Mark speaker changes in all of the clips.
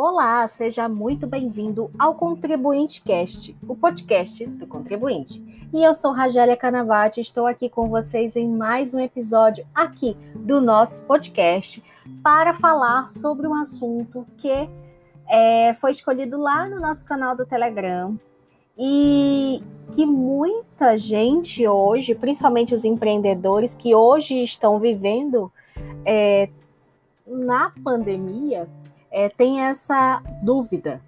Speaker 1: Olá, seja muito bem-vindo ao Contribuinte Cast, o podcast do contribuinte. E eu sou Ragélia Canavati, estou aqui com vocês em mais um episódio aqui do nosso podcast para falar sobre um assunto que é, foi escolhido lá no nosso canal do Telegram e que muita gente hoje, principalmente os empreendedores que hoje estão vivendo é, na pandemia, é, tem essa dúvida,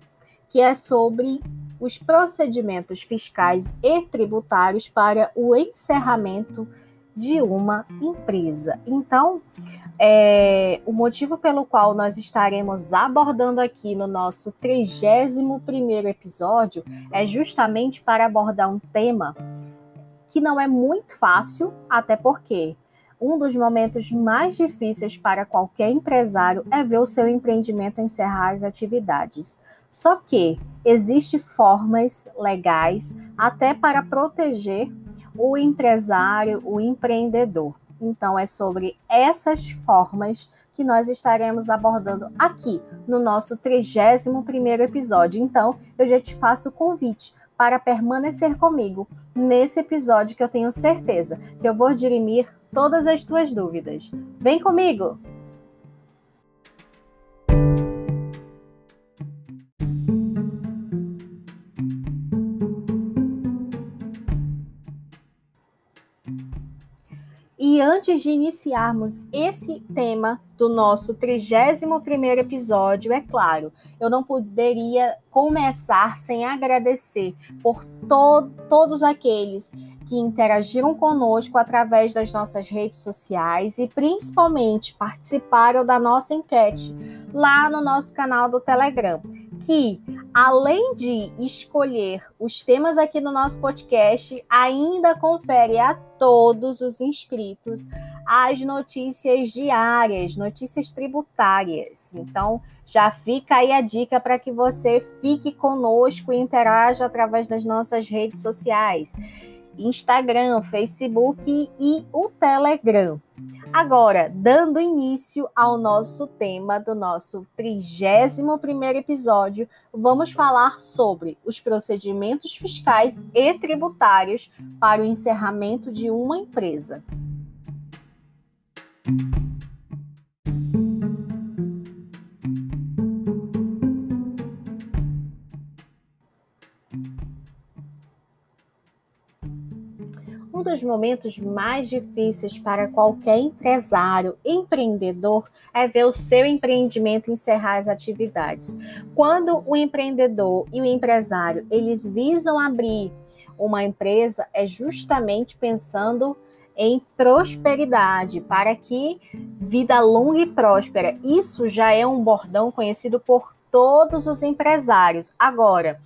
Speaker 1: que é sobre os procedimentos fiscais e tributários para o encerramento de uma empresa. Então, é, o motivo pelo qual nós estaremos abordando aqui no nosso 31º episódio é justamente para abordar um tema que não é muito fácil, até porque um dos momentos mais difíceis para qualquer empresário é ver o seu empreendimento encerrar as atividades. Só que existem formas legais até para proteger o empresário, o empreendedor. Então, é sobre essas formas que nós estaremos abordando aqui no nosso 31º episódio. Então, eu já te faço o convite para permanecer comigo nesse episódio que eu tenho certeza que eu vou dirimir todas as tuas dúvidas. Vem comigo! E antes de iniciarmos esse tema do nosso 31º episódio, é claro, eu não poderia começar sem agradecer por to todos aqueles que interagiram conosco através das nossas redes sociais e principalmente participaram da nossa enquete lá no nosso canal do Telegram, que além de escolher os temas aqui no nosso podcast, ainda confere a todos os inscritos as notícias diárias, notícias tributárias. Então, já fica aí a dica para que você fique conosco e interaja através das nossas redes sociais. Instagram, Facebook e o Telegram. Agora, dando início ao nosso tema do nosso 31º episódio, vamos falar sobre os procedimentos fiscais e tributários para o encerramento de uma empresa. Um dos momentos mais difíceis para qualquer empresário, empreendedor, é ver o seu empreendimento encerrar as atividades. Quando o empreendedor e o empresário eles visam abrir uma empresa, é justamente pensando em prosperidade, para que vida longa e próspera. Isso já é um bordão conhecido por todos os empresários. Agora,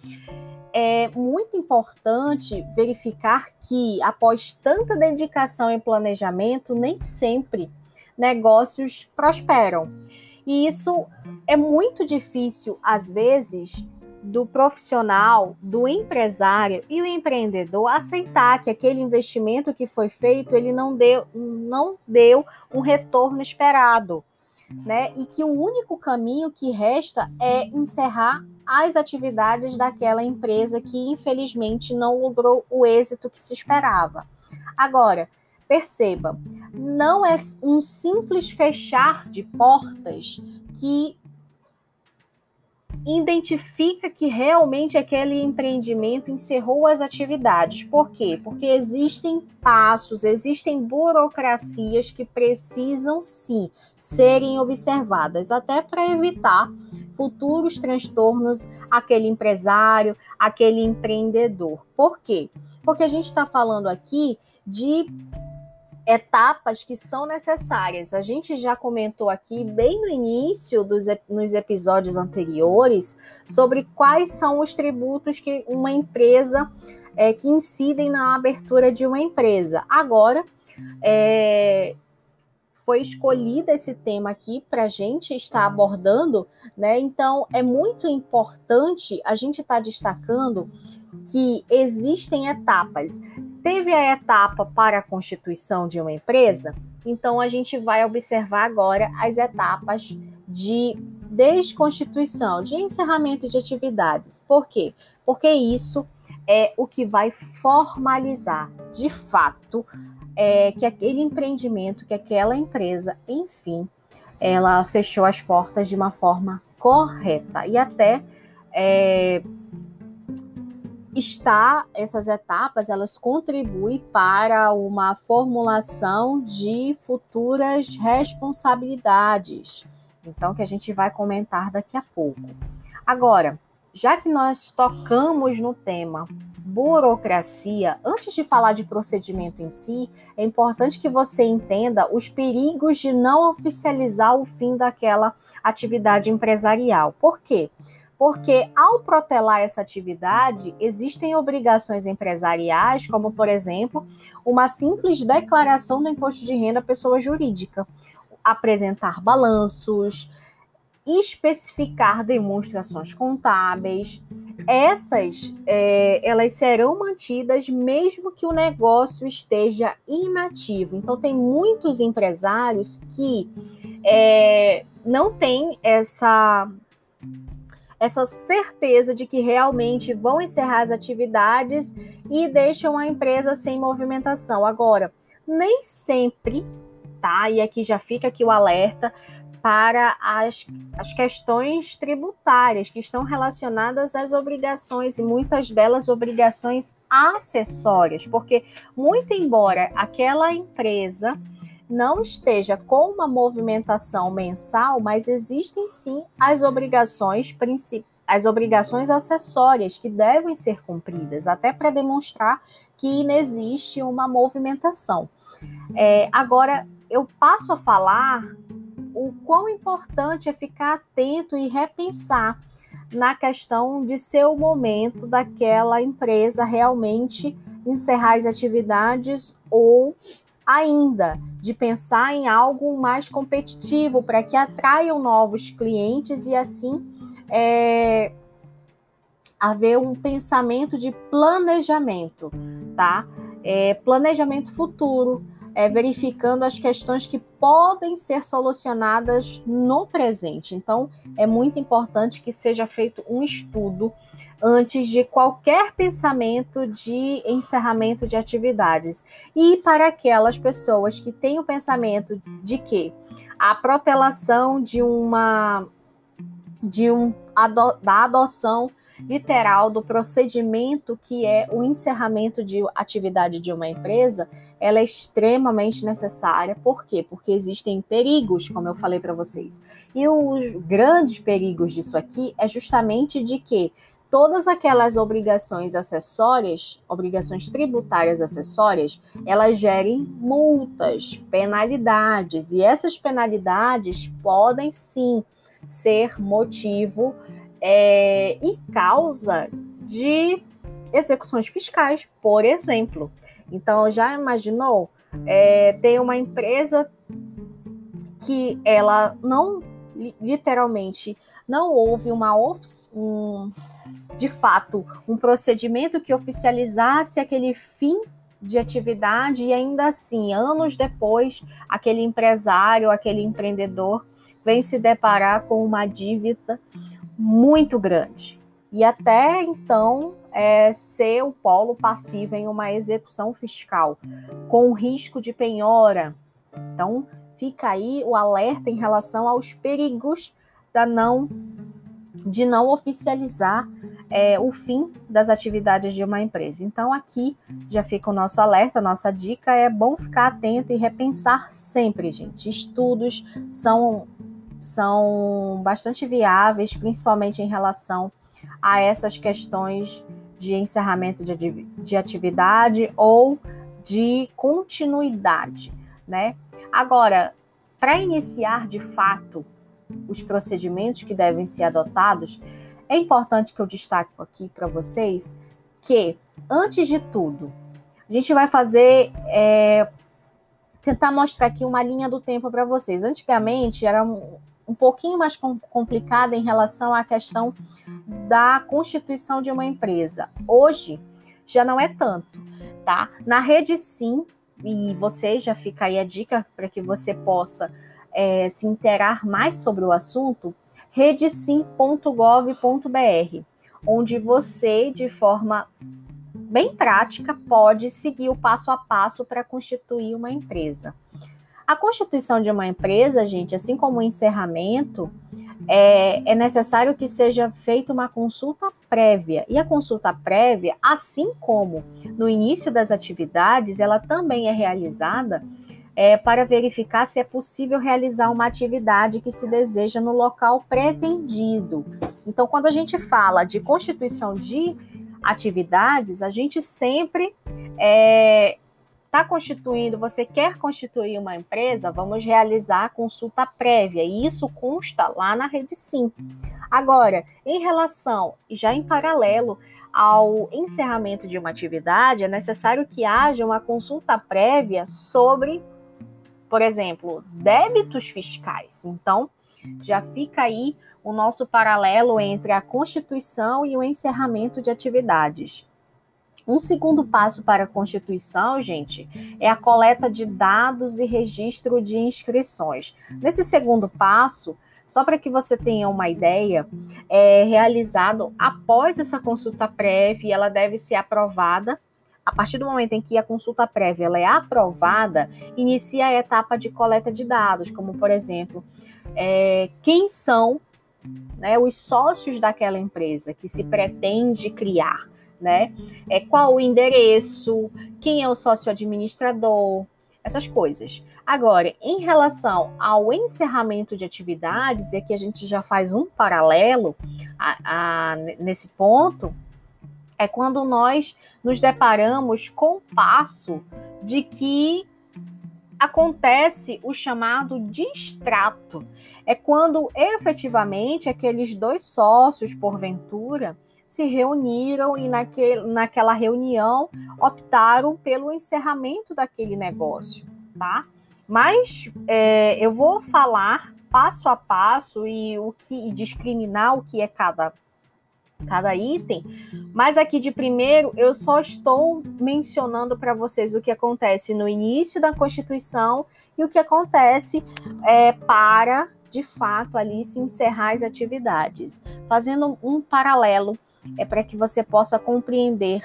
Speaker 1: é muito importante verificar que, após tanta dedicação e planejamento, nem sempre negócios prosperam. E isso é muito difícil, às vezes, do profissional, do empresário e o empreendedor aceitar que aquele investimento que foi feito ele não deu, não deu um retorno esperado né? E que o único caminho que resta é encerrar as atividades daquela empresa que infelizmente não logrou o êxito que se esperava. Agora, perceba, não é um simples fechar de portas que identifica que realmente aquele empreendimento encerrou as atividades. Por quê? Porque existem passos, existem burocracias que precisam sim serem observadas, até para evitar futuros transtornos aquele empresário, aquele empreendedor. Por quê? Porque a gente está falando aqui de etapas que são necessárias. A gente já comentou aqui bem no início dos nos episódios anteriores sobre quais são os tributos que uma empresa é, que incidem na abertura de uma empresa. Agora é, foi escolhido esse tema aqui para a gente estar abordando, né? Então é muito importante a gente estar tá destacando que existem etapas. Teve a etapa para a constituição de uma empresa, então a gente vai observar agora as etapas de desconstituição, de encerramento de atividades. Por quê? Porque isso é o que vai formalizar, de fato, é, que aquele empreendimento, que aquela empresa, enfim, ela fechou as portas de uma forma correta e até é, está essas etapas elas contribuem para uma formulação de futuras responsabilidades. Então que a gente vai comentar daqui a pouco. Agora, já que nós tocamos no tema burocracia, antes de falar de procedimento em si, é importante que você entenda os perigos de não oficializar o fim daquela atividade empresarial. Por quê? Porque ao protelar essa atividade, existem obrigações empresariais, como por exemplo, uma simples declaração do imposto de renda à pessoa jurídica, apresentar balanços, especificar demonstrações contábeis. Essas é, elas serão mantidas mesmo que o negócio esteja inativo. Então tem muitos empresários que é, não têm essa essa certeza de que realmente vão encerrar as atividades e deixam a empresa sem movimentação. Agora, nem sempre, tá? E aqui já fica aqui o alerta, para as, as questões tributárias que estão relacionadas às obrigações, e muitas delas obrigações acessórias, porque, muito embora aquela empresa não esteja com uma movimentação mensal, mas existem sim as obrigações principais as obrigações acessórias que devem ser cumpridas, até para demonstrar que inexiste uma movimentação. É, agora, eu passo a falar o quão importante é ficar atento e repensar na questão de ser o momento daquela empresa realmente encerrar as atividades ou ainda de pensar em algo mais competitivo para que atraiam novos clientes e assim é, haver um pensamento de planejamento, tá? É, planejamento futuro, é, verificando as questões que podem ser solucionadas no presente. Então, é muito importante que seja feito um estudo antes de qualquer pensamento de encerramento de atividades. E para aquelas pessoas que têm o pensamento de que a protelação de uma de um da adoção literal do procedimento que é o encerramento de atividade de uma empresa, ela é extremamente necessária. Por quê? Porque existem perigos, como eu falei para vocês. E os grandes perigos disso aqui é justamente de que todas aquelas obrigações acessórias, obrigações tributárias acessórias, elas gerem multas, penalidades, e essas penalidades podem sim ser motivo é, e causa de execuções fiscais, por exemplo. Então, já imaginou é, ter uma empresa que ela não literalmente não houve uma um, de fato um procedimento que oficializasse aquele fim de atividade e ainda assim, anos depois, aquele empresário, aquele empreendedor vem se deparar com uma dívida muito grande. E até então é, ser o polo passivo em uma execução fiscal, com risco de penhora. Então, fica aí o alerta em relação aos perigos da não, de não oficializar é, o fim das atividades de uma empresa. Então, aqui já fica o nosso alerta, a nossa dica é bom ficar atento e repensar sempre, gente. Estudos são são bastante viáveis, principalmente em relação a essas questões de encerramento de, de atividade ou de continuidade, né? Agora, para iniciar de fato os procedimentos que devem ser adotados, é importante que eu destaque aqui para vocês que, antes de tudo, a gente vai fazer é, tentar mostrar aqui uma linha do tempo para vocês. Antigamente era um, um pouquinho mais complicada em relação à questão da constituição de uma empresa. Hoje já não é tanto, tá? Na rede sim, e você já fica aí a dica para que você possa é, se interar mais sobre o assunto. redesim.gov.br, onde você, de forma bem prática, pode seguir o passo a passo para constituir uma empresa. A constituição de uma empresa, gente, assim como o encerramento, é, é, necessário que seja feita uma consulta prévia. E a consulta prévia, assim como no início das atividades, ela também é realizada é, para verificar se é possível realizar uma atividade que se deseja no local pretendido. Então, quando a gente fala de constituição de atividades, a gente sempre é, está constituindo, você quer constituir uma empresa, vamos realizar a consulta prévia. E isso consta lá na rede sim. Agora, em relação, já em paralelo ao encerramento de uma atividade, é necessário que haja uma consulta prévia sobre, por exemplo, débitos fiscais. Então, já fica aí o nosso paralelo entre a constituição e o encerramento de atividades. Um segundo passo para a Constituição, gente, é a coleta de dados e registro de inscrições. Nesse segundo passo, só para que você tenha uma ideia, é realizado após essa consulta prévia, e ela deve ser aprovada. A partir do momento em que a consulta prévia é aprovada, inicia a etapa de coleta de dados, como por exemplo, é, quem são né, os sócios daquela empresa que se pretende criar né? É qual o endereço, quem é o sócio administrador, essas coisas. Agora, em relação ao encerramento de atividades, e aqui a gente já faz um paralelo a, a, nesse ponto, é quando nós nos deparamos com o passo de que acontece o chamado distrato. É quando efetivamente aqueles dois sócios, porventura, se reuniram e naquele, naquela reunião optaram pelo encerramento daquele negócio, tá? Mas é, eu vou falar passo a passo e o que e discriminar o que é cada cada item, mas aqui de primeiro eu só estou mencionando para vocês o que acontece no início da Constituição e o que acontece é, para de fato ali se encerrar as atividades, fazendo um paralelo é para que você possa compreender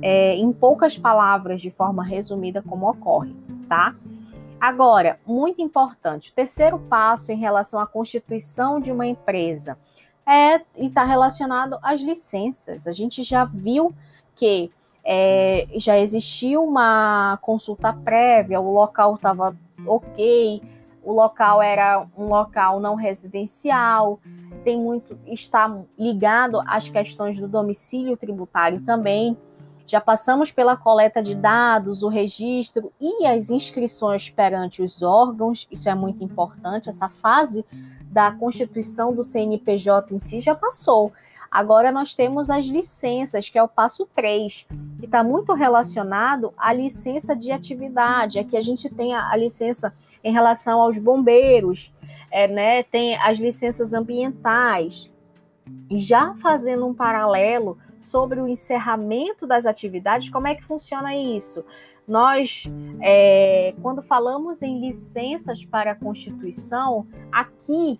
Speaker 1: é, em poucas palavras, de forma resumida, como ocorre, tá? Agora, muito importante, o terceiro passo em relação à constituição de uma empresa é e está relacionado às licenças. A gente já viu que é, já existiu uma consulta prévia, o local estava ok, o local era um local não residencial, tem muito está ligado às questões do domicílio tributário também. Já passamos pela coleta de dados, o registro e as inscrições perante os órgãos, isso é muito importante. Essa fase da constituição do CNPJ em si já passou. Agora nós temos as licenças, que é o passo 3, que está muito relacionado à licença de atividade. Aqui a gente tem a, a licença em relação aos bombeiros, é, né, tem as licenças ambientais. E já fazendo um paralelo sobre o encerramento das atividades, como é que funciona isso? Nós, é, quando falamos em licenças para a Constituição, aqui,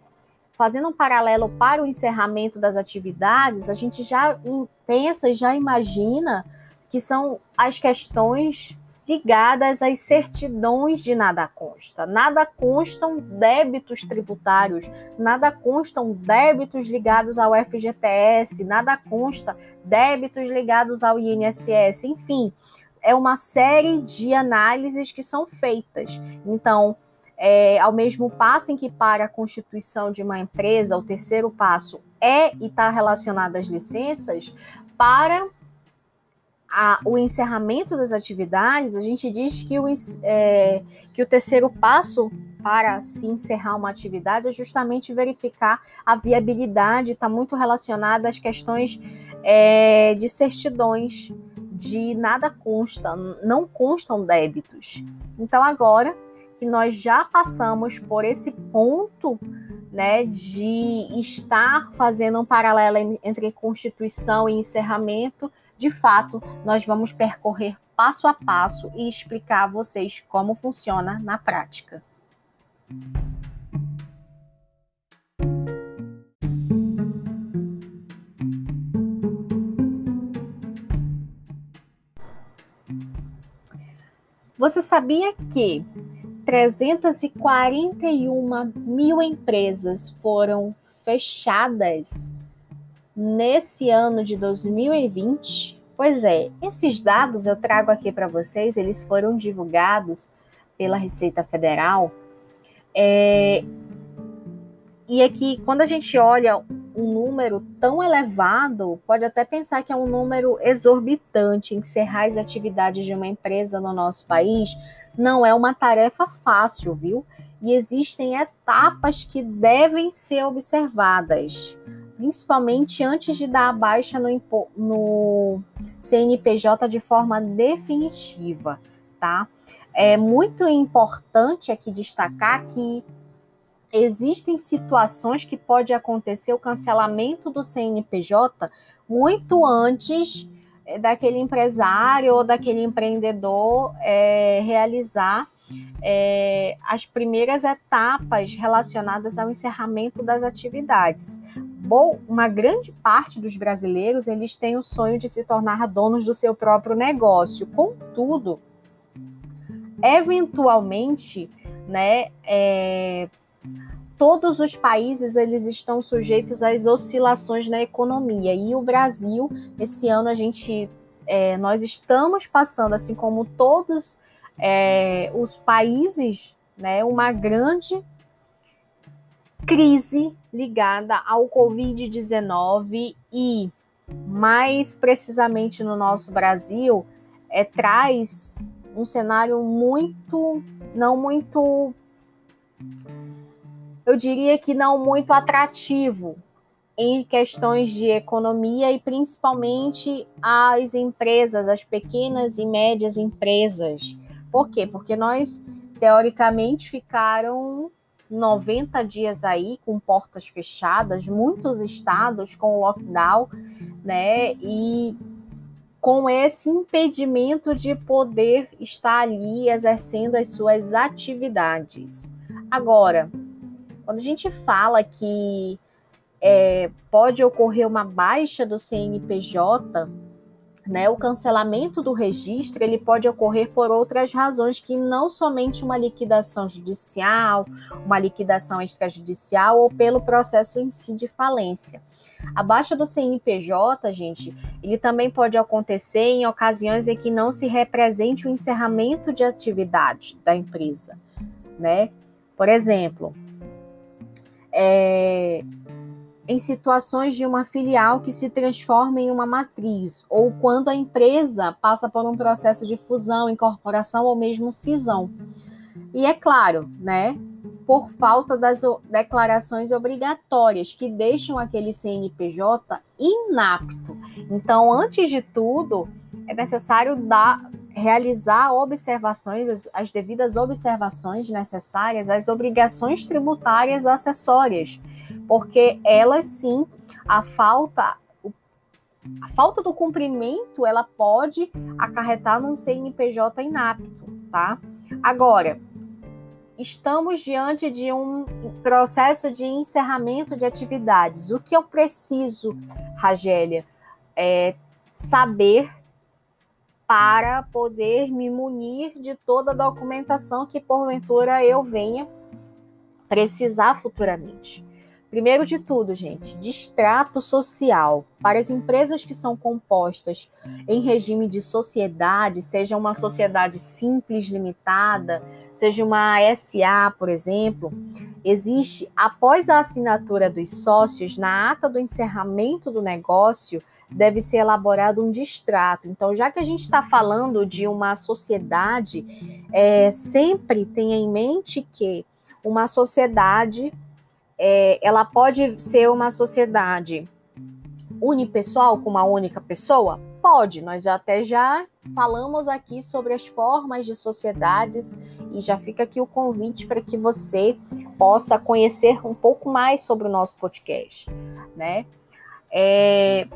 Speaker 1: fazendo um paralelo para o encerramento das atividades, a gente já pensa e já imagina que são as questões ligadas às certidões de nada consta. Nada constam débitos tributários, nada constam débitos ligados ao FGTS, nada consta débitos ligados ao INSS, enfim, é uma série de análises que são feitas. Então, é, ao mesmo passo em que para a constituição de uma empresa, o terceiro passo é e está relacionado às licenças, para a, o encerramento das atividades, a gente diz que o, é, que o terceiro passo para se encerrar uma atividade é justamente verificar a viabilidade, está muito relacionada às questões é, de certidões, de nada consta, não constam débitos. Então, agora que nós já passamos por esse ponto né, de estar fazendo um paralelo entre constituição e encerramento, de fato, nós vamos percorrer passo a passo e explicar a vocês como funciona na prática. Você sabia que 341 mil empresas foram fechadas nesse ano de 2020? Pois é, esses dados eu trago aqui para vocês, eles foram divulgados pela Receita Federal. É, e aqui, quando a gente olha um número tão elevado, pode até pensar que é um número exorbitante. Encerrar as atividades de uma empresa no nosso país não é uma tarefa fácil, viu? E existem etapas que devem ser observadas, principalmente antes de dar a baixa no, no CNPJ de forma definitiva, tá? É muito importante aqui destacar que existem situações que pode acontecer o cancelamento do CNPJ muito antes eh, daquele empresário ou daquele empreendedor é, realizar é, as primeiras etapas relacionadas ao encerramento das atividades. Bom, uma grande parte dos brasileiros eles têm o sonho de se tornar donos do seu próprio negócio. Contudo, eventualmente, né, é, todos os países eles estão sujeitos às oscilações na economia. E o Brasil esse ano a gente é, nós estamos passando assim como todos é, os países né uma grande crise ligada ao Covid-19 e mais precisamente no nosso Brasil é, traz um cenário muito não muito eu diria que não muito atrativo em questões de economia e principalmente as empresas, as pequenas e médias empresas. Por quê? Porque nós, teoricamente, ficaram 90 dias aí com portas fechadas, muitos estados com lockdown, né? E com esse impedimento de poder estar ali exercendo as suas atividades. Agora, quando a gente fala que é, pode ocorrer uma baixa do CNPJ, né, o cancelamento do registro ele pode ocorrer por outras razões que não somente uma liquidação judicial, uma liquidação extrajudicial ou pelo processo em si de falência. A baixa do CNPJ, gente, ele também pode acontecer em ocasiões em que não se represente o encerramento de atividade da empresa, né? Por exemplo, é, em situações de uma filial que se transforma em uma matriz, ou quando a empresa passa por um processo de fusão, incorporação ou mesmo cisão. E é claro, né, por falta das declarações obrigatórias que deixam aquele CNPJ inapto. Então, antes de tudo, é necessário dar, realizar observações, as, as devidas observações necessárias às obrigações tributárias acessórias, porque elas sim, a falta a falta do cumprimento, ela pode acarretar num CNPJ inapto, tá? Agora, estamos diante de um processo de encerramento de atividades. O que eu preciso, Ragélia, é saber para poder me munir de toda a documentação que porventura eu venha precisar futuramente. Primeiro de tudo, gente, distrato social. Para as empresas que são compostas em regime de sociedade, seja uma sociedade simples, limitada, seja uma SA, por exemplo, existe, após a assinatura dos sócios, na ata do encerramento do negócio, deve ser elaborado um distrato. Então, já que a gente está falando de uma sociedade, é, sempre tenha em mente que uma sociedade é, ela pode ser uma sociedade unipessoal, com uma única pessoa? Pode, nós até já falamos aqui sobre as formas de sociedades e já fica aqui o convite para que você possa conhecer um pouco mais sobre o nosso podcast, né? É,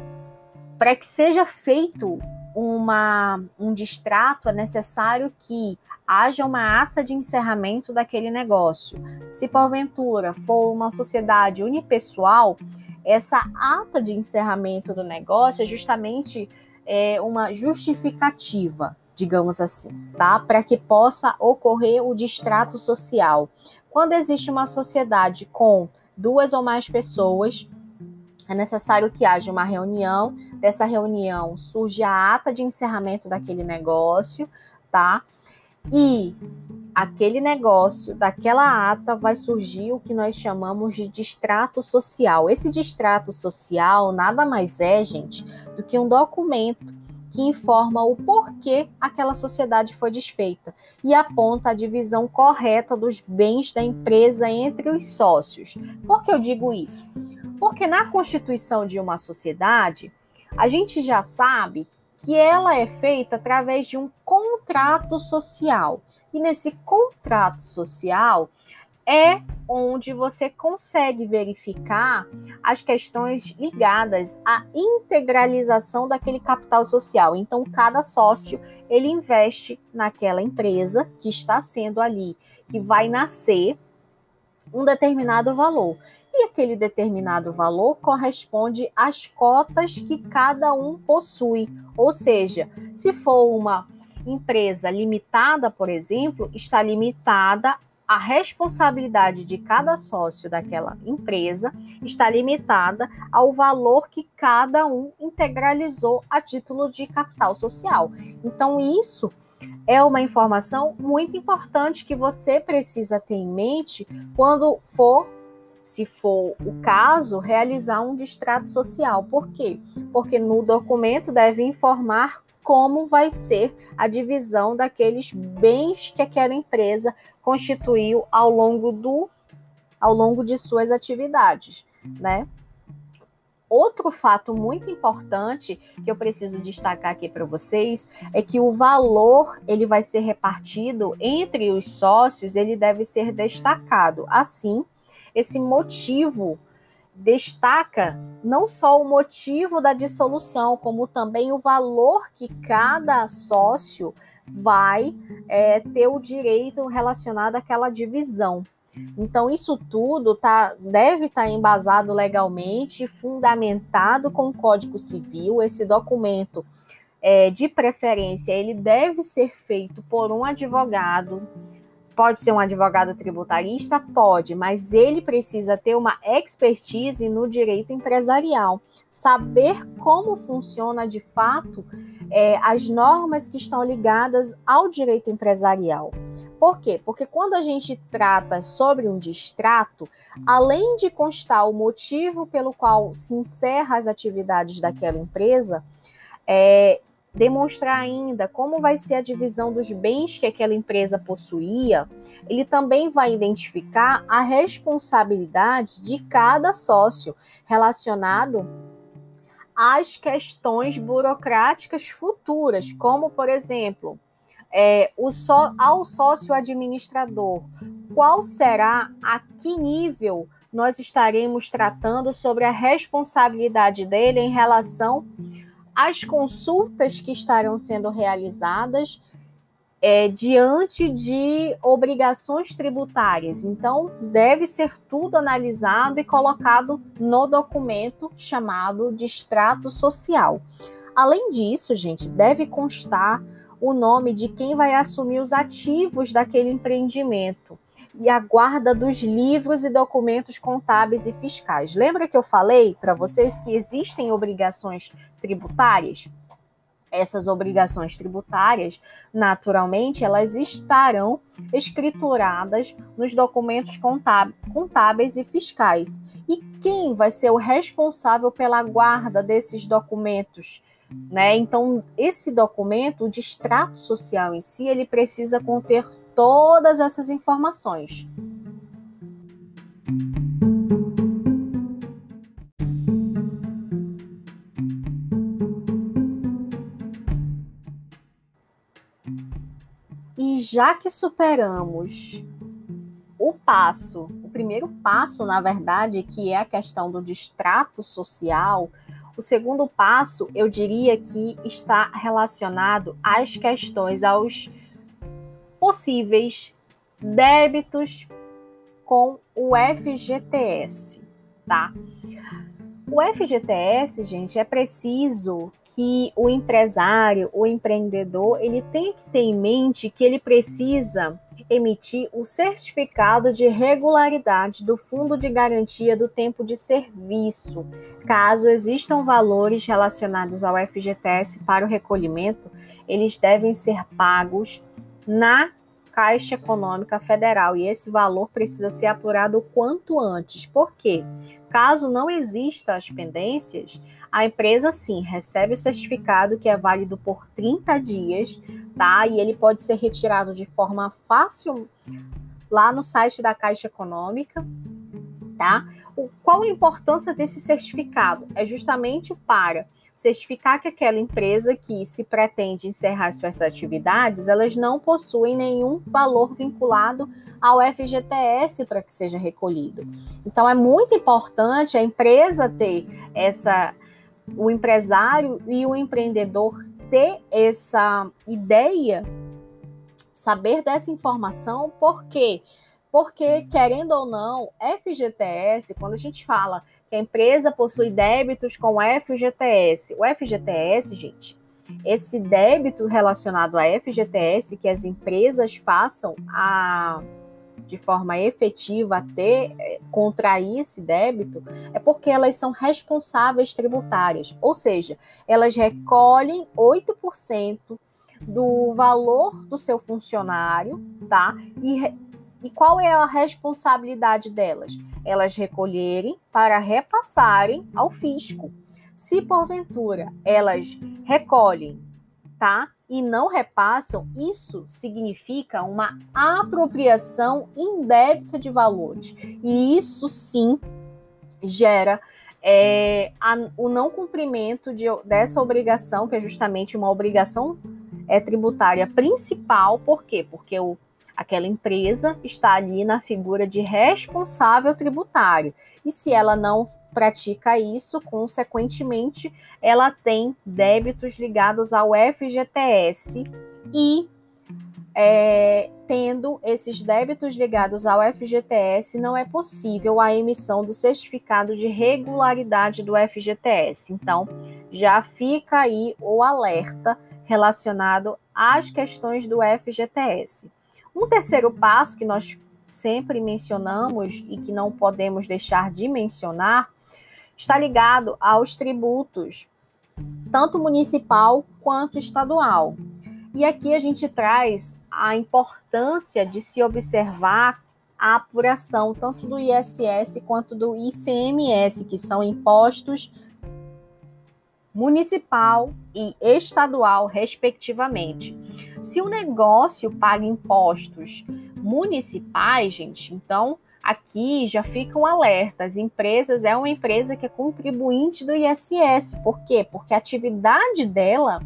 Speaker 1: para que seja feito uma, um distrato, é necessário que haja uma ata de encerramento daquele negócio. Se porventura for uma sociedade unipessoal, essa ata de encerramento do negócio é justamente é, uma justificativa digamos assim, tá? Para que possa ocorrer o distrato social. Quando existe uma sociedade com duas ou mais pessoas, é necessário que haja uma reunião. Dessa reunião surge a ata de encerramento daquele negócio, tá? E aquele negócio, daquela ata, vai surgir o que nós chamamos de distrato social. Esse distrato social nada mais é, gente, do que um documento que informa o porquê aquela sociedade foi desfeita e aponta a divisão correta dos bens da empresa entre os sócios. Por que eu digo isso? Porque na constituição de uma sociedade, a gente já sabe que ela é feita através de um contrato social. E nesse contrato social é onde você consegue verificar as questões ligadas à integralização daquele capital social. Então, cada sócio ele investe naquela empresa que está sendo ali, que vai nascer um determinado valor. E aquele determinado valor corresponde às cotas que cada um possui. Ou seja, se for uma empresa limitada, por exemplo, está limitada a responsabilidade de cada sócio daquela empresa está limitada ao valor que cada um integralizou a título de capital social. Então, isso é uma informação muito importante que você precisa ter em mente quando for se for o caso, realizar um distrato social. Por quê? Porque no documento deve informar como vai ser a divisão daqueles bens que aquela empresa constituiu ao longo do ao longo de suas atividades, né? Outro fato muito importante que eu preciso destacar aqui para vocês é que o valor ele vai ser repartido entre os sócios, ele deve ser destacado. Assim, esse motivo destaca não só o motivo da dissolução, como também o valor que cada sócio vai é, ter o direito relacionado àquela divisão. Então, isso tudo tá, deve estar tá embasado legalmente, fundamentado com o Código Civil. Esse documento, é, de preferência, ele deve ser feito por um advogado Pode ser um advogado tributarista? Pode, mas ele precisa ter uma expertise no direito empresarial, saber como funciona de fato é, as normas que estão ligadas ao direito empresarial. Por quê? Porque quando a gente trata sobre um distrato, além de constar o motivo pelo qual se encerra as atividades daquela empresa, é, demonstrar ainda como vai ser a divisão dos bens que aquela empresa possuía, ele também vai identificar a responsabilidade de cada sócio relacionado às questões burocráticas futuras, como, por exemplo, é, o só, ao sócio administrador, qual será, a que nível nós estaremos tratando sobre a responsabilidade dele em relação as consultas que estarão sendo realizadas é, diante de obrigações tributárias. Então, deve ser tudo analisado e colocado no documento chamado de extrato social. Além disso, gente, deve constar o nome de quem vai assumir os ativos daquele empreendimento e a guarda dos livros e documentos contábeis e fiscais. Lembra que eu falei para vocês que existem obrigações tributárias? Essas obrigações tributárias, naturalmente, elas estarão escrituradas nos documentos contábeis e fiscais. E quem vai ser o responsável pela guarda desses documentos? Né? Então, esse documento, o distrato social em si, ele precisa conter todas essas informações. E já que superamos o passo, o primeiro passo, na verdade, que é a questão do distrato social, o segundo passo, eu diria que está relacionado às questões, aos possíveis débitos com o FGTS, tá? O FGTS, gente, é preciso que o empresário, o empreendedor, ele tenha que ter em mente que ele precisa emitir o certificado de regularidade do Fundo de Garantia do Tempo de Serviço. Caso existam valores relacionados ao FGTS para o recolhimento, eles devem ser pagos na Caixa Econômica Federal e esse valor precisa ser apurado o quanto antes. Por quê? Caso não exista as pendências, a empresa sim recebe o certificado que é válido por 30 dias, tá? E ele pode ser retirado de forma fácil lá no site da Caixa Econômica, tá? O, qual a importância desse certificado? É justamente para certificar que aquela empresa que se pretende encerrar suas atividades, elas não possuem nenhum valor vinculado ao FGTS para que seja recolhido. Então é muito importante a empresa ter essa o empresário e o empreendedor ter essa ideia, saber dessa informação, por quê? Porque, querendo ou não, FGTS, quando a gente fala que a empresa possui débitos com o FGTS, o FGTS, gente, esse débito relacionado a FGTS que as empresas passam a de forma efetiva a ter, eh, contrair esse débito, é porque elas são responsáveis tributárias, ou seja, elas recolhem 8% do valor do seu funcionário, tá? E, e qual é a responsabilidade delas? Elas recolherem para repassarem ao fisco. Se porventura elas recolhem, tá? e não repassam, isso significa uma apropriação indébita de valores. E isso sim gera é, a, o não cumprimento de, dessa obrigação, que é justamente uma obrigação é, tributária principal. Por quê? Porque o, aquela empresa está ali na figura de responsável tributário. E se ela não pratica isso, consequentemente, ela tem débitos ligados ao FGTS e é, tendo esses débitos ligados ao FGTS, não é possível a emissão do certificado de regularidade do FGTS. Então, já fica aí o alerta relacionado às questões do FGTS. Um terceiro passo que nós sempre mencionamos e que não podemos deixar de mencionar está ligado aos tributos, tanto municipal quanto estadual. E aqui a gente traz a importância de se observar a apuração tanto do ISS quanto do ICMS, que são impostos municipal e estadual, respectivamente. Se o negócio paga impostos municipais, gente, então Aqui já fica um alerta: as empresas é uma empresa que é contribuinte do ISS. Por quê? Porque a atividade dela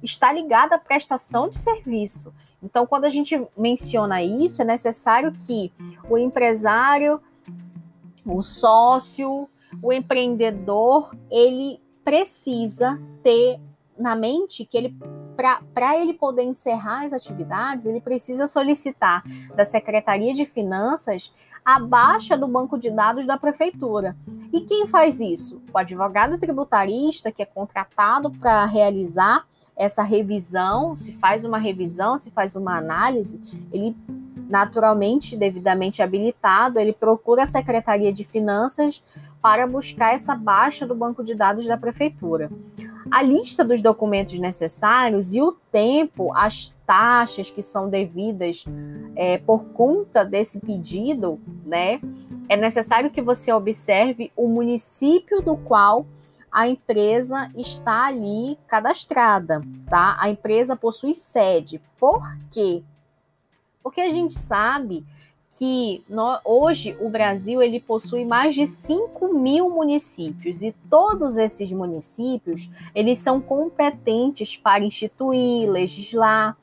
Speaker 1: está ligada à prestação de serviço. Então, quando a gente menciona isso, é necessário que o empresário, o sócio, o empreendedor, ele precisa ter na mente que ele para ele poder encerrar as atividades, ele precisa solicitar da Secretaria de Finanças a baixa do banco de dados da prefeitura. E quem faz isso? O advogado tributarista, que é contratado para realizar essa revisão, se faz uma revisão, se faz uma análise, ele naturalmente, devidamente habilitado, ele procura a Secretaria de Finanças para buscar essa baixa do banco de dados da prefeitura. A lista dos documentos necessários e o tempo, as taxas que são devidas é, por conta desse pedido, né? É necessário que você observe o município do qual a empresa está ali cadastrada, tá? A empresa possui sede. Por quê? Porque a gente sabe que no, hoje o Brasil ele possui mais de 5 mil municípios e todos esses municípios eles são competentes para instituir, legislar,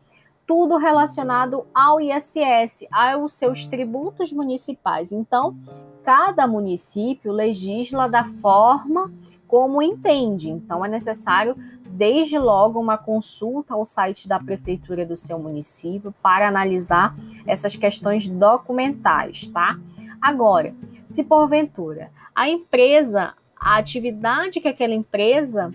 Speaker 1: tudo relacionado ao ISS, aos seus tributos municipais. Então, cada município legisla da forma como entende. Então, é necessário desde logo uma consulta ao site da prefeitura do seu município para analisar essas questões documentais, tá? Agora, se porventura a empresa a atividade que aquela empresa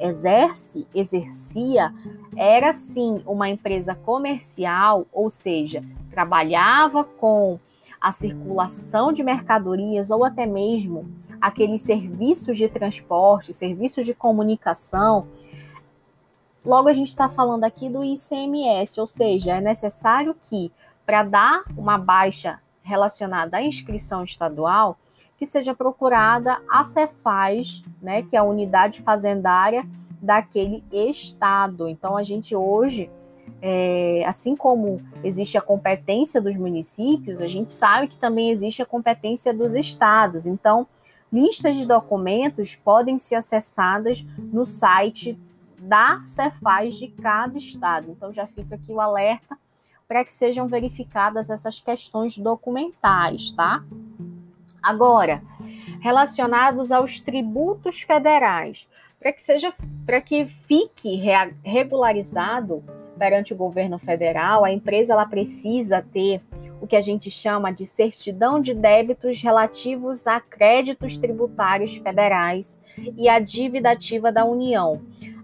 Speaker 1: exerce, exercia, era sim uma empresa comercial, ou seja, trabalhava com a circulação de mercadorias ou até mesmo aqueles serviços de transporte, serviços de comunicação. Logo, a gente está falando aqui do ICMS, ou seja, é necessário que, para dar uma baixa relacionada à inscrição estadual, que seja procurada a Cefaz, né, que é a unidade fazendária daquele estado. Então, a gente hoje, é, assim como existe a competência dos municípios, a gente sabe que também existe a competência dos estados. Então, listas de documentos podem ser acessadas no site da Cefaz de cada estado. Então, já fica aqui o alerta para que sejam verificadas essas questões documentais, tá? Agora, relacionados aos tributos federais, para que seja, para que fique regularizado perante o governo federal, a empresa ela precisa ter o que a gente chama de certidão de débitos relativos a créditos tributários federais e a dívida ativa da União.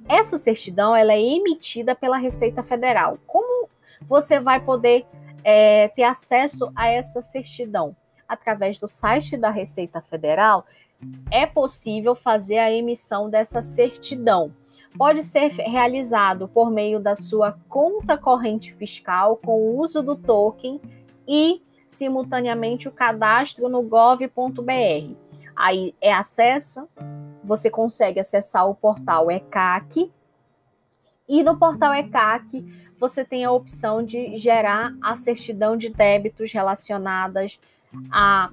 Speaker 1: Essa certidão ela é emitida pela Receita Federal. Como você vai poder é, ter acesso a essa certidão? através do site da Receita Federal, é possível fazer a emissão dessa certidão. Pode ser realizado por meio da sua conta corrente fiscal com o uso do token e, simultaneamente, o cadastro no gov.br. Aí é acesso, você consegue acessar o portal ECAC e no portal ECAC você tem a opção de gerar a certidão de débitos relacionadas a,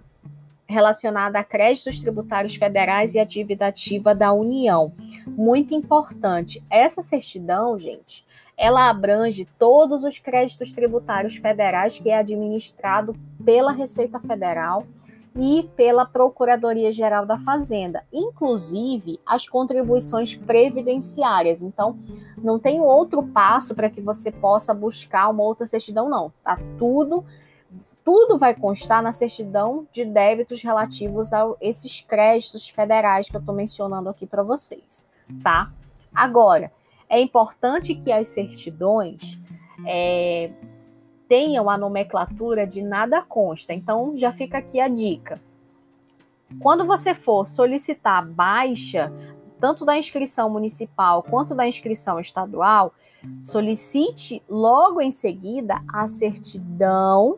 Speaker 1: relacionada a créditos tributários federais e a dívida ativa da União. Muito importante. Essa certidão, gente, ela abrange todos os créditos tributários federais que é administrado pela Receita Federal e pela Procuradoria-Geral da Fazenda, inclusive as contribuições previdenciárias. Então, não tem outro passo para que você possa buscar uma outra certidão, não. Tá tudo tudo vai constar na certidão de débitos relativos a esses créditos federais que eu estou mencionando aqui para vocês, tá? Agora, é importante que as certidões é, tenham a nomenclatura de nada consta. Então, já fica aqui a dica. Quando você for solicitar baixa, tanto da inscrição municipal quanto da inscrição estadual, solicite logo em seguida a certidão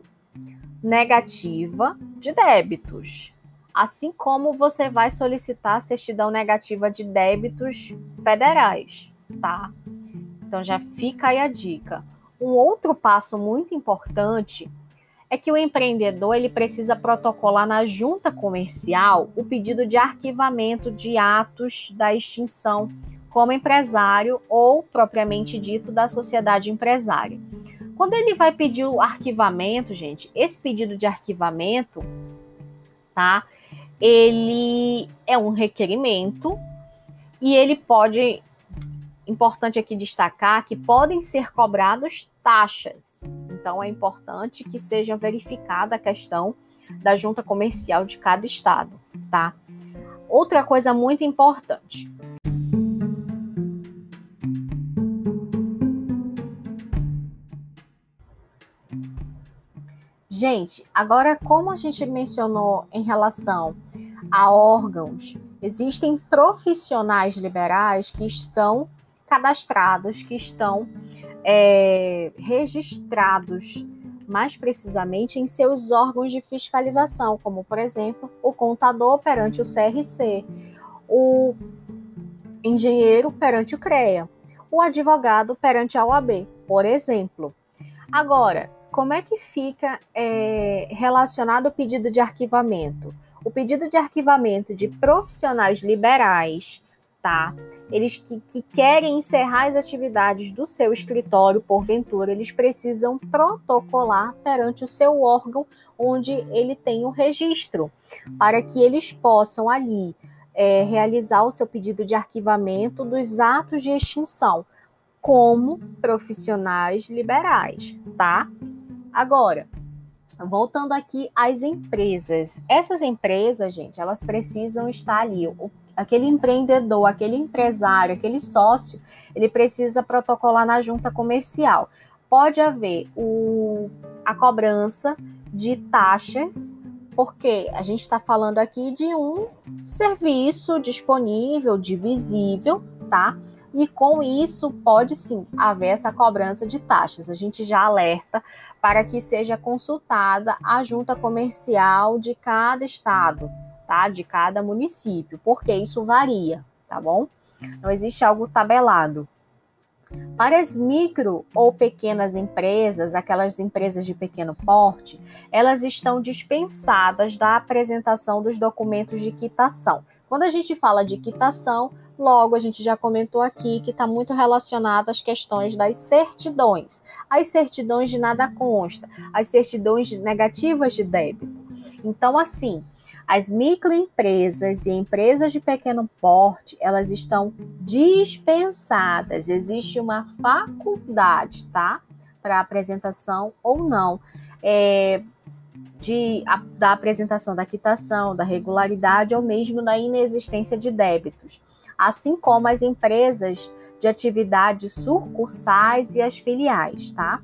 Speaker 1: negativa de débitos, assim como você vai solicitar certidão negativa de débitos federais, tá? Então já fica aí a dica. Um outro passo muito importante é que o empreendedor ele precisa protocolar na junta comercial o pedido de arquivamento de atos da extinção como empresário ou propriamente dito da sociedade empresária. Quando ele vai pedir o arquivamento, gente, esse pedido de arquivamento, tá? Ele é um requerimento e ele pode, importante aqui destacar que podem ser cobrados taxas. Então é importante que seja verificada a questão da junta comercial de cada estado, tá? Outra coisa muito importante, Gente, agora, como a gente mencionou em relação a órgãos, existem profissionais liberais que estão cadastrados, que estão é, registrados mais precisamente em seus órgãos de fiscalização, como, por exemplo, o contador perante o CRC, o engenheiro perante o CREA, o advogado perante a OAB, por exemplo. Agora, como é que fica é, relacionado o pedido de arquivamento? O pedido de arquivamento de profissionais liberais, tá? Eles que, que querem encerrar as atividades do seu escritório, porventura, eles precisam protocolar perante o seu órgão onde ele tem o registro, para que eles possam ali é, realizar o seu pedido de arquivamento dos atos de extinção como profissionais liberais, tá? Agora, voltando aqui às empresas. Essas empresas, gente, elas precisam estar ali. O, aquele empreendedor, aquele empresário, aquele sócio, ele precisa protocolar na junta comercial. Pode haver o, a cobrança de taxas, porque a gente está falando aqui de um serviço disponível, divisível, tá? E com isso pode sim haver essa cobrança de taxas. A gente já alerta para que seja consultada a junta comercial de cada estado, tá? De cada município, porque isso varia, tá bom? Não existe algo tabelado. Para as micro ou pequenas empresas, aquelas empresas de pequeno porte, elas estão dispensadas da apresentação dos documentos de quitação. Quando a gente fala de quitação, Logo, a gente já comentou aqui que está muito relacionado às questões das certidões. As certidões de nada consta, as certidões negativas de débito. Então, assim, as microempresas e empresas de pequeno porte, elas estão dispensadas. Existe uma faculdade, tá? Para apresentação ou não. É, de, a, da apresentação da quitação, da regularidade ou mesmo da inexistência de débitos assim como as empresas de atividades sucursais e as filiais, tá?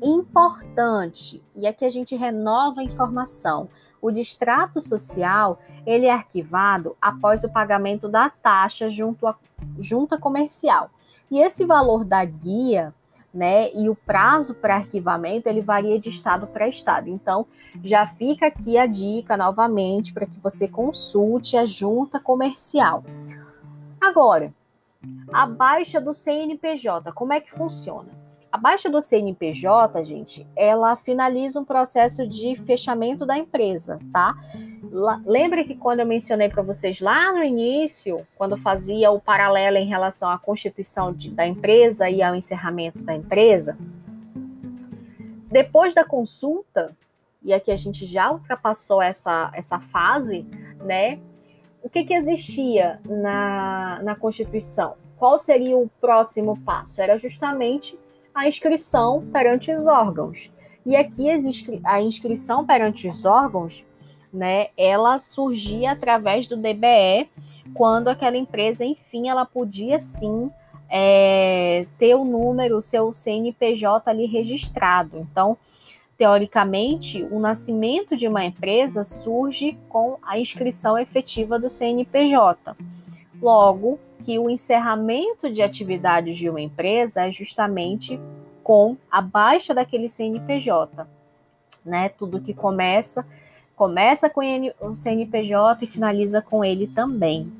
Speaker 1: Importante, e aqui a gente renova a informação. O distrato social, ele é arquivado após o pagamento da taxa junto à junta comercial. E esse valor da guia, né, e o prazo para arquivamento, ele varia de estado para estado. Então, já fica aqui a dica novamente para que você consulte a junta comercial. Agora, a baixa do CNPJ, como é que funciona? A baixa do CNPJ, gente, ela finaliza um processo de fechamento da empresa, tá? Lembra que quando eu mencionei para vocês lá no início, quando fazia o paralelo em relação à constituição de, da empresa e ao encerramento da empresa? Depois da consulta, e aqui a gente já ultrapassou essa, essa fase, né? O que, que existia na, na Constituição? Qual seria o próximo passo? Era justamente a inscrição perante os órgãos. E aqui a inscrição perante os órgãos, né, ela surgia através do DBE, quando aquela empresa, enfim, ela podia sim é, ter o número, o seu CNPJ ali registrado. Então, teoricamente, o nascimento de uma empresa surge com a inscrição efetiva do CNPJ. Logo, que o encerramento de atividades de uma empresa é justamente com a baixa daquele CNPJ, né? Tudo que começa começa com o CNPJ e finaliza com ele também,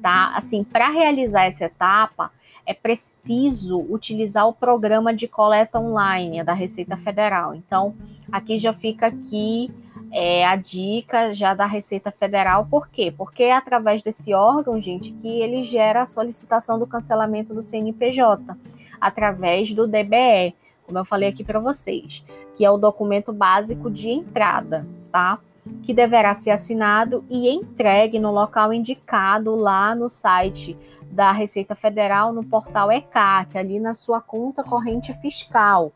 Speaker 1: tá? Assim, para realizar essa etapa, é preciso utilizar o programa de coleta online da Receita Federal. Então, aqui já fica aqui é, a dica já da Receita Federal. Por quê? Porque é através desse órgão, gente, que ele gera a solicitação do cancelamento do CNPJ, através do DBE, como eu falei aqui para vocês, que é o documento básico de entrada, tá? Que deverá ser assinado e entregue no local indicado lá no site da Receita Federal no portal ECAC, ali na sua conta corrente fiscal.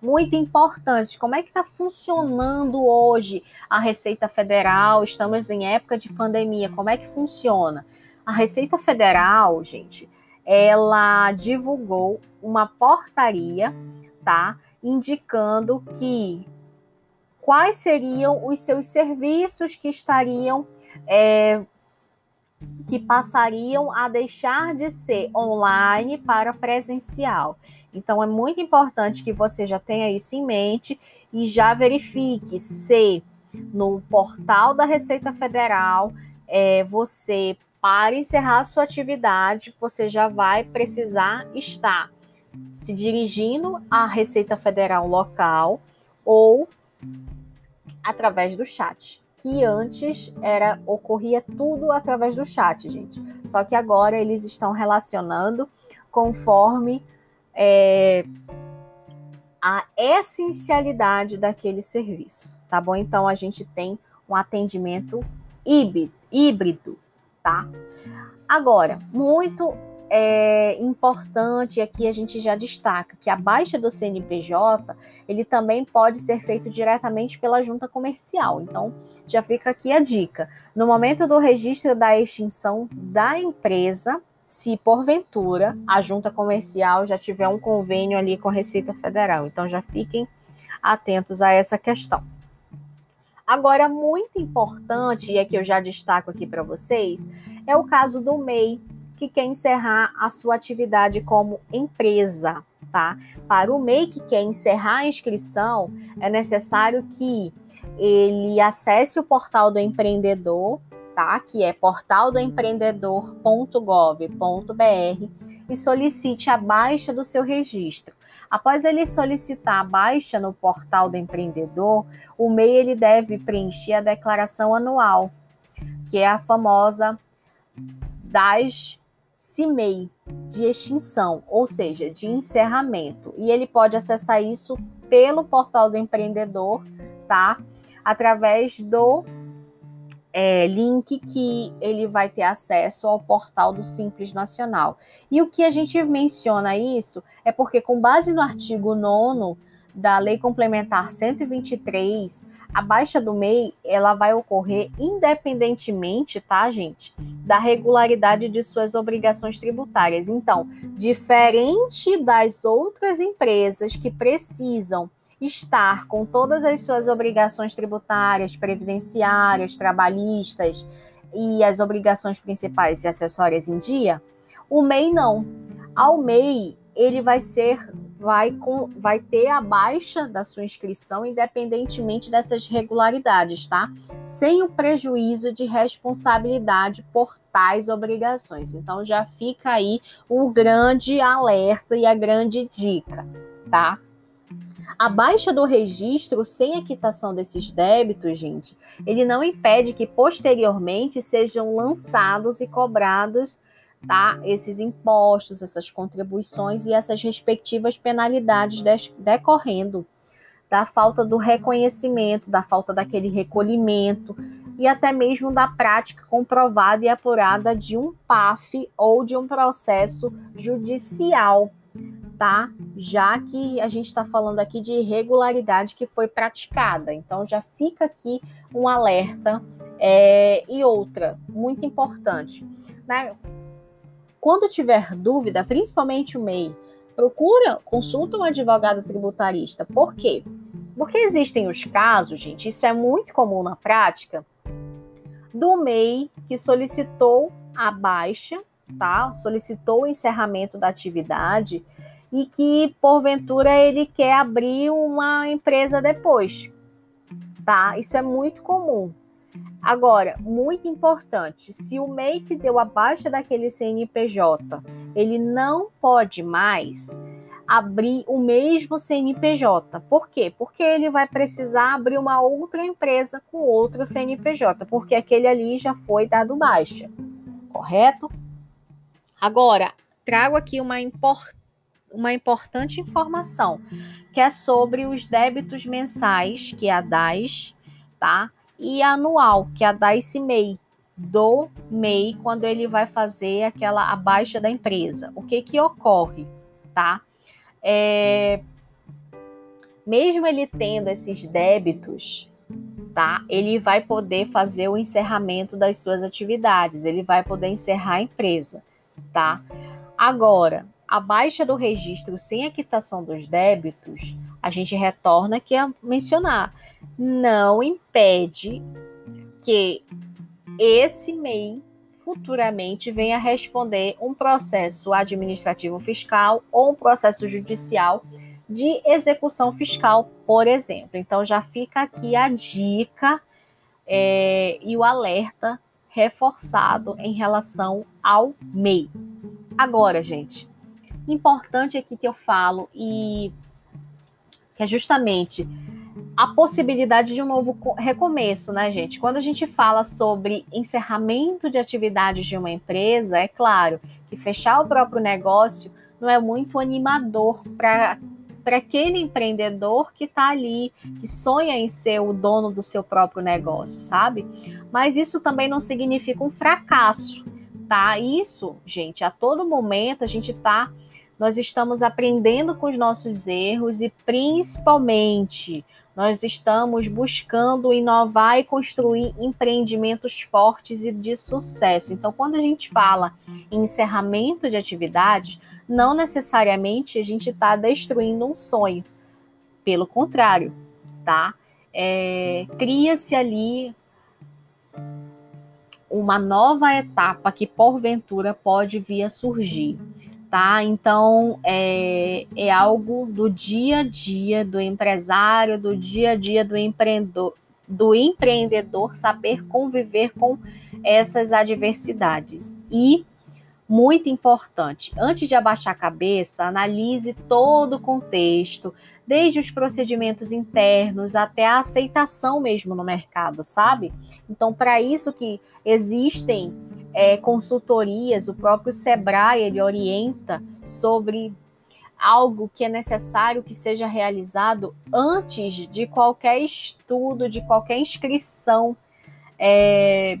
Speaker 1: Muito importante, como é que está funcionando hoje a Receita Federal? Estamos em época de pandemia, como é que funciona? A Receita Federal, gente, ela divulgou uma portaria, tá? Indicando que quais seriam os seus serviços que estariam é, que passariam a deixar de ser online para presencial. Então, é muito importante que você já tenha isso em mente e já verifique se no portal da Receita Federal é, você, para encerrar a sua atividade, você já vai precisar estar se dirigindo à Receita Federal local ou através do chat que antes era ocorria tudo através do chat, gente. Só que agora eles estão relacionando conforme é, a essencialidade daquele serviço, tá bom? Então a gente tem um atendimento híbrido, tá? Agora, muito é importante aqui a gente já destaca que a baixa do CNPJ ele também pode ser feito diretamente pela junta comercial. Então, já fica aqui a dica. No momento do registro da extinção da empresa, se porventura a junta comercial já tiver um convênio ali com a Receita Federal. Então, já fiquem atentos a essa questão. Agora, muito importante, e é que eu já destaco aqui para vocês, é o caso do MEI, que quer encerrar a sua atividade como empresa, tá? Para o MEI que quer encerrar a inscrição, é necessário que ele acesse o portal do empreendedor, tá? Que é portaldoempreendedor.gov.br e solicite a baixa do seu registro. Após ele solicitar a baixa no portal do empreendedor, o MEI ele deve preencher a declaração anual, que é a famosa das CIMEI de extinção, ou seja, de encerramento. E ele pode acessar isso pelo portal do empreendedor, tá? Através do é, link que ele vai ter acesso ao portal do Simples Nacional. E o que a gente menciona isso é porque, com base no artigo 9 da Lei Complementar 123, a baixa do MEI ela vai ocorrer independentemente, tá, gente, da regularidade de suas obrigações tributárias. Então, diferente das outras empresas que precisam estar com todas as suas obrigações tributárias, previdenciárias, trabalhistas e as obrigações principais e acessórias em dia, o MEI não. Ao MEI, ele vai ser vai, com, vai ter a baixa da sua inscrição independentemente dessas regularidades, tá? Sem o prejuízo de responsabilidade por tais obrigações. Então já fica aí o grande alerta e a grande dica, tá? A baixa do registro sem a quitação desses débitos, gente, ele não impede que posteriormente sejam lançados e cobrados tá? Esses impostos, essas contribuições e essas respectivas penalidades decorrendo da falta do reconhecimento, da falta daquele recolhimento e até mesmo da prática comprovada e apurada de um PAF ou de um processo judicial tá? Já que a gente está falando aqui de irregularidade que foi praticada. Então já fica aqui um alerta. É, e outra, muito importante, né? Quando tiver dúvida, principalmente o MEI, procura, consulta um advogado tributarista. Por quê? Porque existem os casos, gente, isso é muito comum na prática, do MEI que solicitou a baixa, tá? Solicitou o encerramento da atividade e que porventura ele quer abrir uma empresa depois, tá? Isso é muito comum. Agora, muito importante, se o MEI que deu a baixa daquele CNPJ, ele não pode mais abrir o mesmo CNPJ. Por quê? Porque ele vai precisar abrir uma outra empresa com outro CNPJ, porque aquele ali já foi dado baixa. Correto? Agora, trago aqui uma importante uma importante informação, que é sobre os débitos mensais, que é a DAS, tá? E anual, que é a DAS MEI, do MEI, quando ele vai fazer aquela a baixa da empresa. O que que ocorre, tá? É, mesmo ele tendo esses débitos, tá? Ele vai poder fazer o encerramento das suas atividades, ele vai poder encerrar a empresa, tá? Agora, a baixa do registro sem a quitação dos débitos, a gente retorna aqui a mencionar, não impede que esse MEI futuramente venha responder um processo administrativo fiscal ou um processo judicial de execução fiscal, por exemplo. Então já fica aqui a dica é, e o alerta reforçado em relação ao MEI. Agora, gente, importante aqui que eu falo e que é justamente a possibilidade de um novo recomeço, né, gente? Quando a gente fala sobre encerramento de atividades de uma empresa, é claro que fechar o próprio negócio não é muito animador para para aquele empreendedor que está ali, que sonha em ser o dono do seu próprio negócio, sabe? Mas isso também não significa um fracasso tá? Isso, gente, a todo momento a gente tá nós estamos aprendendo com os nossos erros e principalmente nós estamos buscando inovar e construir empreendimentos fortes e de sucesso. Então, quando a gente fala em encerramento de atividades, não necessariamente a gente está destruindo um sonho. Pelo contrário, tá? É, Cria-se ali uma nova etapa que porventura pode vir a surgir tá? Então é, é algo do dia a dia do empresário, do dia a dia do empreendedor, do empreendedor saber conviver com essas adversidades. E muito importante, antes de abaixar a cabeça, analise todo o contexto, desde os procedimentos internos até a aceitação mesmo no mercado, sabe? Então, para isso que existem é, consultorias, o próprio Sebrae ele orienta sobre algo que é necessário que seja realizado antes de qualquer estudo, de qualquer inscrição é,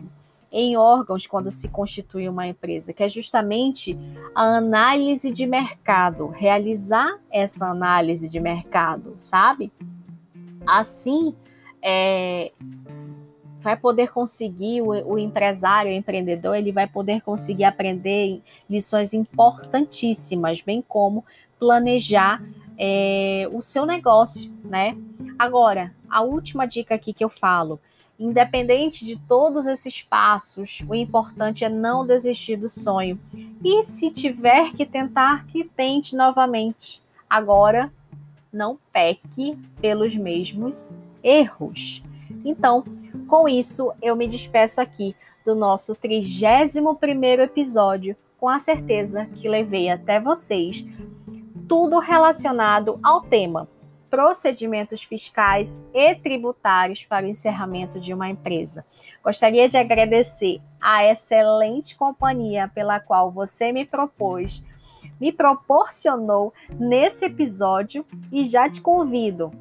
Speaker 1: em órgãos quando se constitui uma empresa, que é justamente a análise de mercado, realizar essa análise de mercado, sabe? Assim, é, vai poder conseguir, o, o empresário, o empreendedor, ele vai poder conseguir aprender lições importantíssimas, bem como planejar é, o seu negócio, né? Agora, a última dica aqui que eu falo, independente de todos esses passos, o importante é não desistir do sonho. E se tiver que tentar, que tente novamente. Agora, não peque pelos mesmos erros. Então, com isso, eu me despeço aqui do nosso 31º episódio, com a certeza que levei até vocês tudo relacionado ao tema procedimentos fiscais e tributários para o encerramento de uma empresa. Gostaria de agradecer a excelente companhia pela qual você me propôs, me proporcionou nesse episódio e já te convido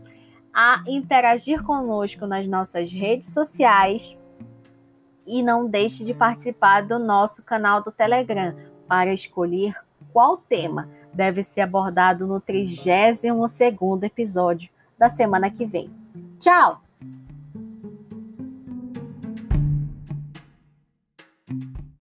Speaker 1: a interagir conosco nas nossas redes sociais e não deixe de participar do nosso canal do Telegram para escolher qual tema deve ser abordado no 32º episódio da semana que vem. Tchau!